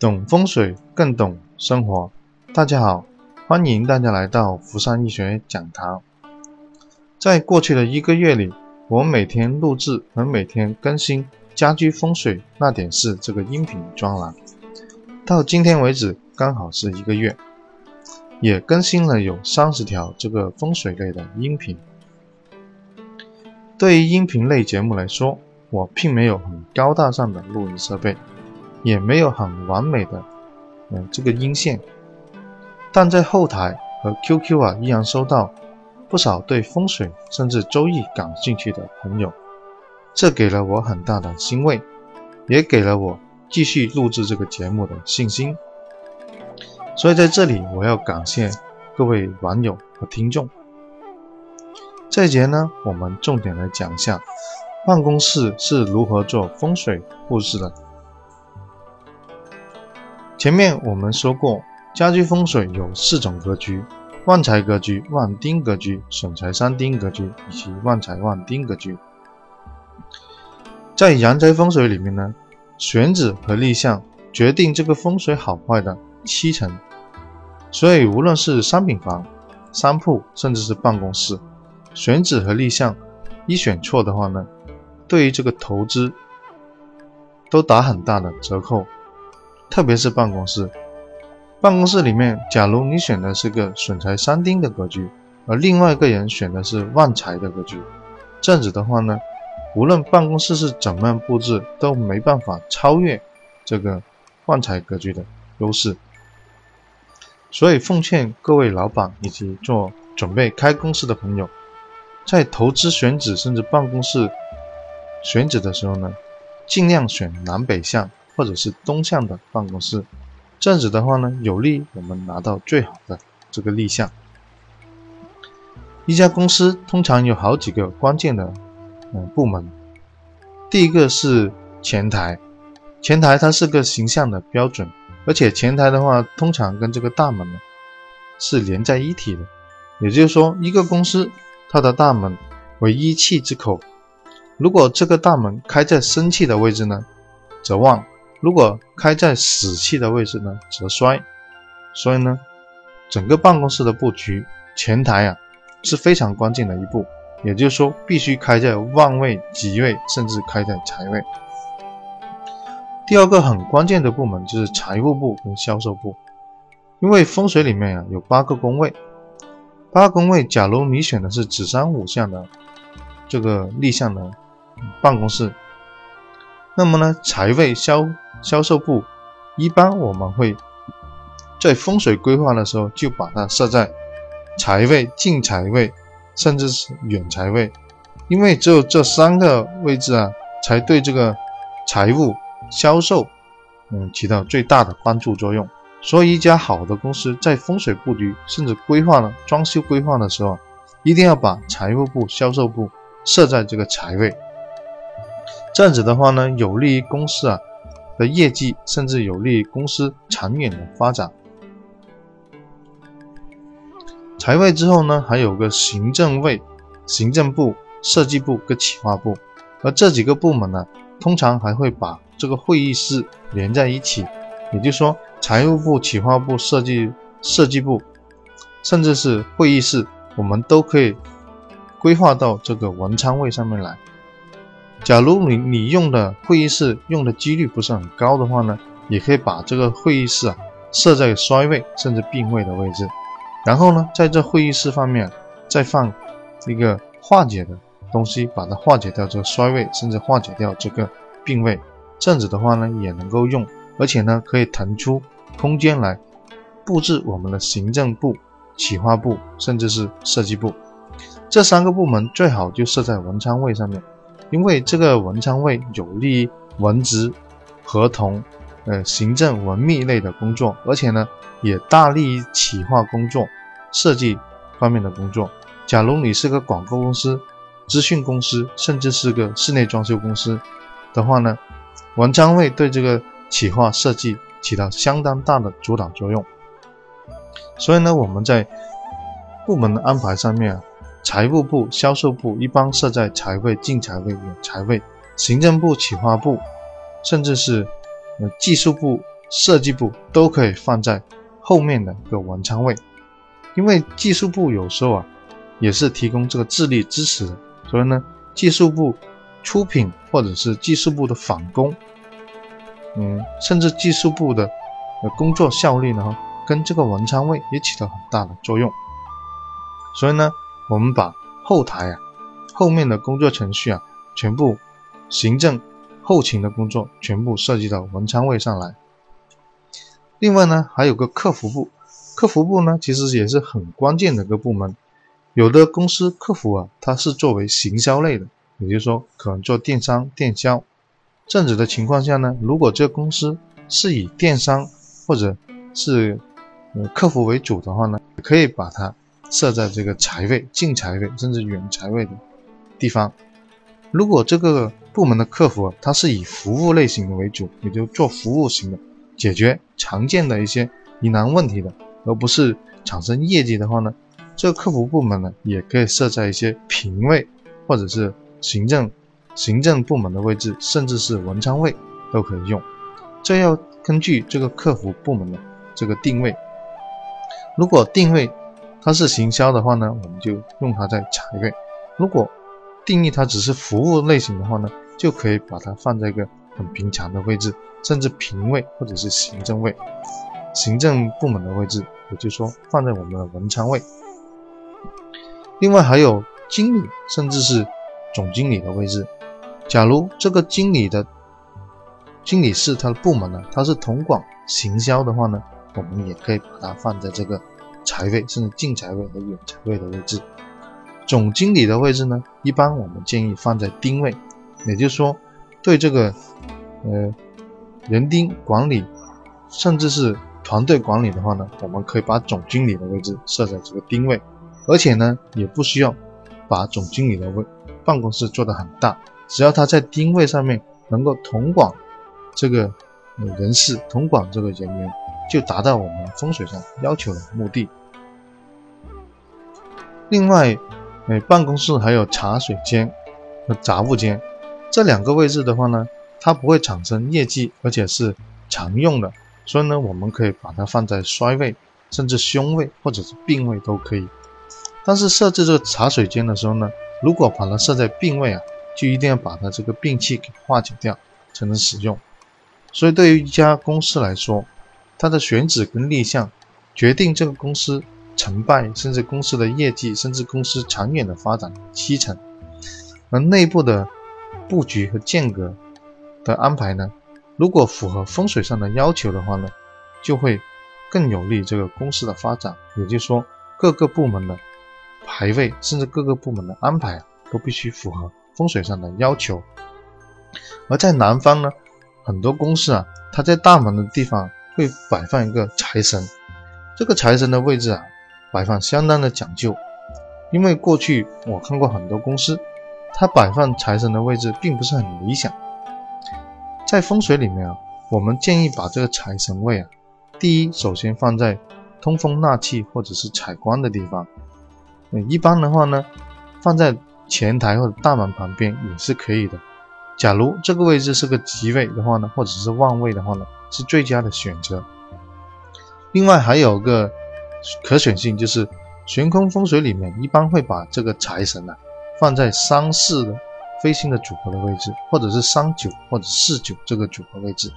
懂风水更懂生活。大家好，欢迎大家来到福山易学讲堂。在过去的一个月里，我每天录制和每天更新家居风水那点事这个音频专栏，到今天为止刚好是一个月，也更新了有三十条这个风水类的音频。对于音频类节目来说，我并没有很高大上的录音设备。也没有很完美的，嗯，这个音线，但在后台和 QQ 啊，依然收到不少对风水甚至周易感兴趣的朋友，这给了我很大的欣慰，也给了我继续录制这个节目的信心。所以在这里，我要感谢各位网友和听众。这节呢，我们重点来讲一下办公室是如何做风水布置的。前面我们说过，家居风水有四种格局：旺财格局、旺丁格局、损财三丁格局以及旺财旺丁格局。在阳宅风水里面呢，选址和立项决定这个风水好坏的七成。所以无论是商品房、商铺，甚至是办公室，选址和立项一选错的话呢，对于这个投资都打很大的折扣。特别是办公室，办公室里面，假如你选的是个损财三丁的格局，而另外一个人选的是旺财的格局，这样子的话呢，无论办公室是怎么样布置，都没办法超越这个旺财格局的优势。所以奉劝各位老板以及做准备开公司的朋友，在投资选址甚至办公室选址的时候呢，尽量选南北向。或者是东向的办公室，这样子的话呢，有利我们拿到最好的这个立项。一家公司通常有好几个关键的嗯部门，第一个是前台，前台它是个形象的标准，而且前台的话通常跟这个大门呢是连在一体的，也就是说，一个公司它的大门为一气之口，如果这个大门开在生气的位置呢，则旺。如果开在死气的位置呢，则衰。所以呢，整个办公室的布局，前台啊是非常关键的一步。也就是说，必须开在旺位、吉位，甚至开在财位。第二个很关键的部门就是财务部跟销售部，因为风水里面啊有八个宫位，八宫位，假如你选的是子山五向的这个立项的办公室，那么呢，财位销销售部一般我们会在风水规划的时候就把它设在财位、进财位，甚至是远财位，因为只有这三个位置啊，才对这个财务销售嗯起到最大的帮助作用。所以，一家好的公司在风水布局甚至规划了装修规划的时候，一定要把财务部、销售部设在这个财位。这样子的话呢，有利于公司啊。的业绩，甚至有利于公司长远的发展。财位之后呢，还有个行政位、行政部、设计部跟企划部，而这几个部门呢，通常还会把这个会议室连在一起。也就是说，财务部、企划部、设计设计部，甚至是会议室，我们都可以规划到这个文昌位上面来。假如你你用的会议室用的几率不是很高的话呢，也可以把这个会议室啊设在衰位甚至病位的位置，然后呢，在这会议室方面再放一个化解的东西，把它化解掉这个衰位，甚至化解掉这个病位，这样子的话呢也能够用，而且呢可以腾出空间来布置我们的行。政部、企划部，甚至是设计部这三个部门最好就设在文昌位上面。因为这个文昌位有利于文职、合同、呃行政、文秘类的工作，而且呢也大利于企划工作、设计方面的工作。假如你是个广告公司、资讯公司，甚至是个室内装修公司的话呢，文昌位对这个企划设计起到相当大的主导作用。所以呢，我们在部门的安排上面啊。财务部、销售部一般设在财位、进财位、远财位；行政部、企划部，甚至是呃技术部设计部都可以放在后面的一个文昌位，因为技术部有时候啊也是提供这个智力支持的，所以呢，技术部出品或者是技术部的返工，嗯，甚至技术部的呃工作效率呢，跟这个文昌位也起到很大的作用。所以呢，我们把后台啊后面的工作程序啊全部行政后勤的工作全部设计到文昌位上来。另外呢，还有个客服部，客服部呢其实也是很关键的一个部门。有的公司客服啊，它是作为行销类的，也就是说可能做电商、电销。这样子的情况下呢，如果这个公司是以电商或者是呃客服为主的话呢，可以把它设在这个财位、近财位甚至远财位的地方。如果这个部门的客服它是以服务类型的为主，也就做服务型的，解决常见的一些疑难问题的，而不是产生业绩的话呢，这个客服部门呢也可以设在一些平位或者是行政行政部门的位置，甚至是文昌位都可以用。这要根据这个客服部门的这个定位。如果定位它是行销的话呢，我们就用它在财位；如果定义它只是服务类型的话呢，就可以把它放在一个很平常的位置，甚至平位或者是行政位、行政部门的位置，也就是说放在我们的文昌位。另外还有经理，甚至是总经理的位置。假如这个经理的经理是他的部门呢，他是统管行销的话呢，我们也可以把它放在这个财位，甚至近财位和远财位的位置。总经理的位置呢，一般我们建议放在丁位，也就是说，对这个呃人丁管理，甚至是团队管理的话呢，我们可以把总经理的位置设在这个丁位，而且呢，也不需要把总经理的位办公室做得很大，只要他在丁位上面能够统管这个人事，统管这个人员，就达到我们风水上要求的目的。另外。哎，办公室还有茶水间和杂物间这两个位置的话呢，它不会产生业绩，而且是常用的，所以呢，我们可以把它放在衰位，甚至凶位或者是病位都可以。但是设置这个茶水间的时候呢，如果把它设在病位啊，就一定要把它这个病气给化解掉才能使用。所以对于一家公司来说，它的选址跟立项决定这个公司。成败，甚至公司的业绩，甚至公司长远的发展七成。而内部的布局和间隔的安排呢，如果符合风水上的要求的话呢，就会更有利这个公司的发展。也就是说，各个部门的排位，甚至各个部门的安排都必须符合风水上的要求。而在南方呢，很多公司啊，它在大门的地方会摆放一个财神，这个财神的位置啊。摆放相当的讲究，因为过去我看过很多公司，它摆放财神的位置并不是很理想。在风水里面啊，我们建议把这个财神位啊，第一首先放在通风纳气或者是采光的地方。嗯一般的话呢，放在前台或者大门旁边也是可以的。假如这个位置是个吉位的话呢，或者是旺位的话呢，是最佳的选择。另外还有个。可选性就是悬空风水里面一般会把这个财神呢放在三四的飞星的组合的位置，或者是三九或者四九这个组合位置，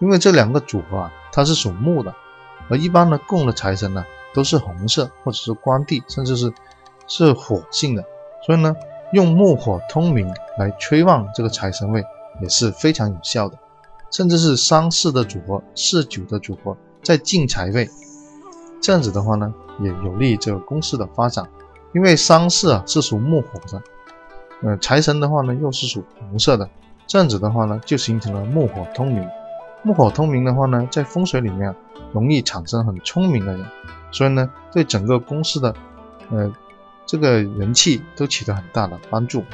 因为这两个组合啊它是属木的，而一般的供的财神呢都是红色或者是光地，甚至是是火性的，所以呢用木火通明来催旺这个财神位也是非常有效的，甚至是三四的组合、四九的组合在进财位。这样子的话呢，也有利于这个公司的发展，因为三四啊是属木火的，呃，财神的话呢又是属红色的，这样子的话呢就形成了木火通明。木火通明的话呢，在风水里面容易产生很聪明的人，所以呢对整个公司的呃这个人气都起到很大的帮助。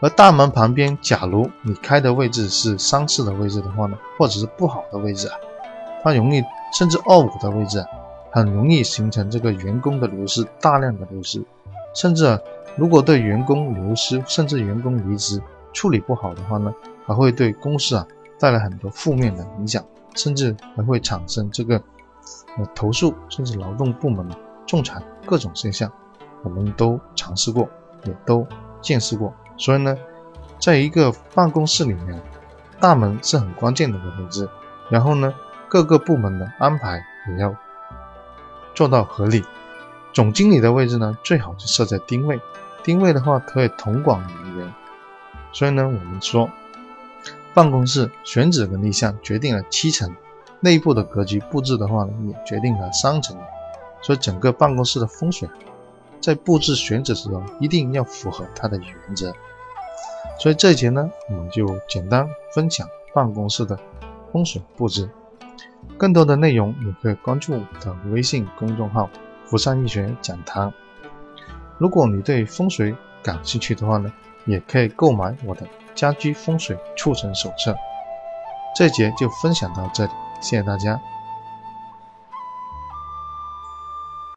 而大门旁边，假如你开的位置是三四的位置的话呢，或者是不好的位置啊，它容易。甚至二五的位置啊，很容易形成这个员工的流失，大量的流失。甚至如果对员工流失，甚至员工离职处理不好的话呢，还会对公司啊带来很多负面的影响，甚至还会产生这个呃投诉，甚至劳动部门仲裁各种现象，我们都尝试过，也都见识过。所以呢，在一个办公室里面，大门是很关键的一个位置，然后呢，各个部门的安排也要做到合理。总经理的位置呢，最好是设在丁位，丁位的话可以统管人员。所以呢，我们说。办公室选址跟立项决定了七层，内部的格局布置的话呢，也决定了三层。所以整个办公室的风水，在布置选址时候一定要符合它的原则。所以这一节呢，我们就简单分享办公室的风水布置。更多的内容你可以关注我的微信公众号“福山易学讲堂”。如果你对风水感兴趣的话呢，也可以购买我的。家居风水促成手册，这节就分享到这里，谢谢大家。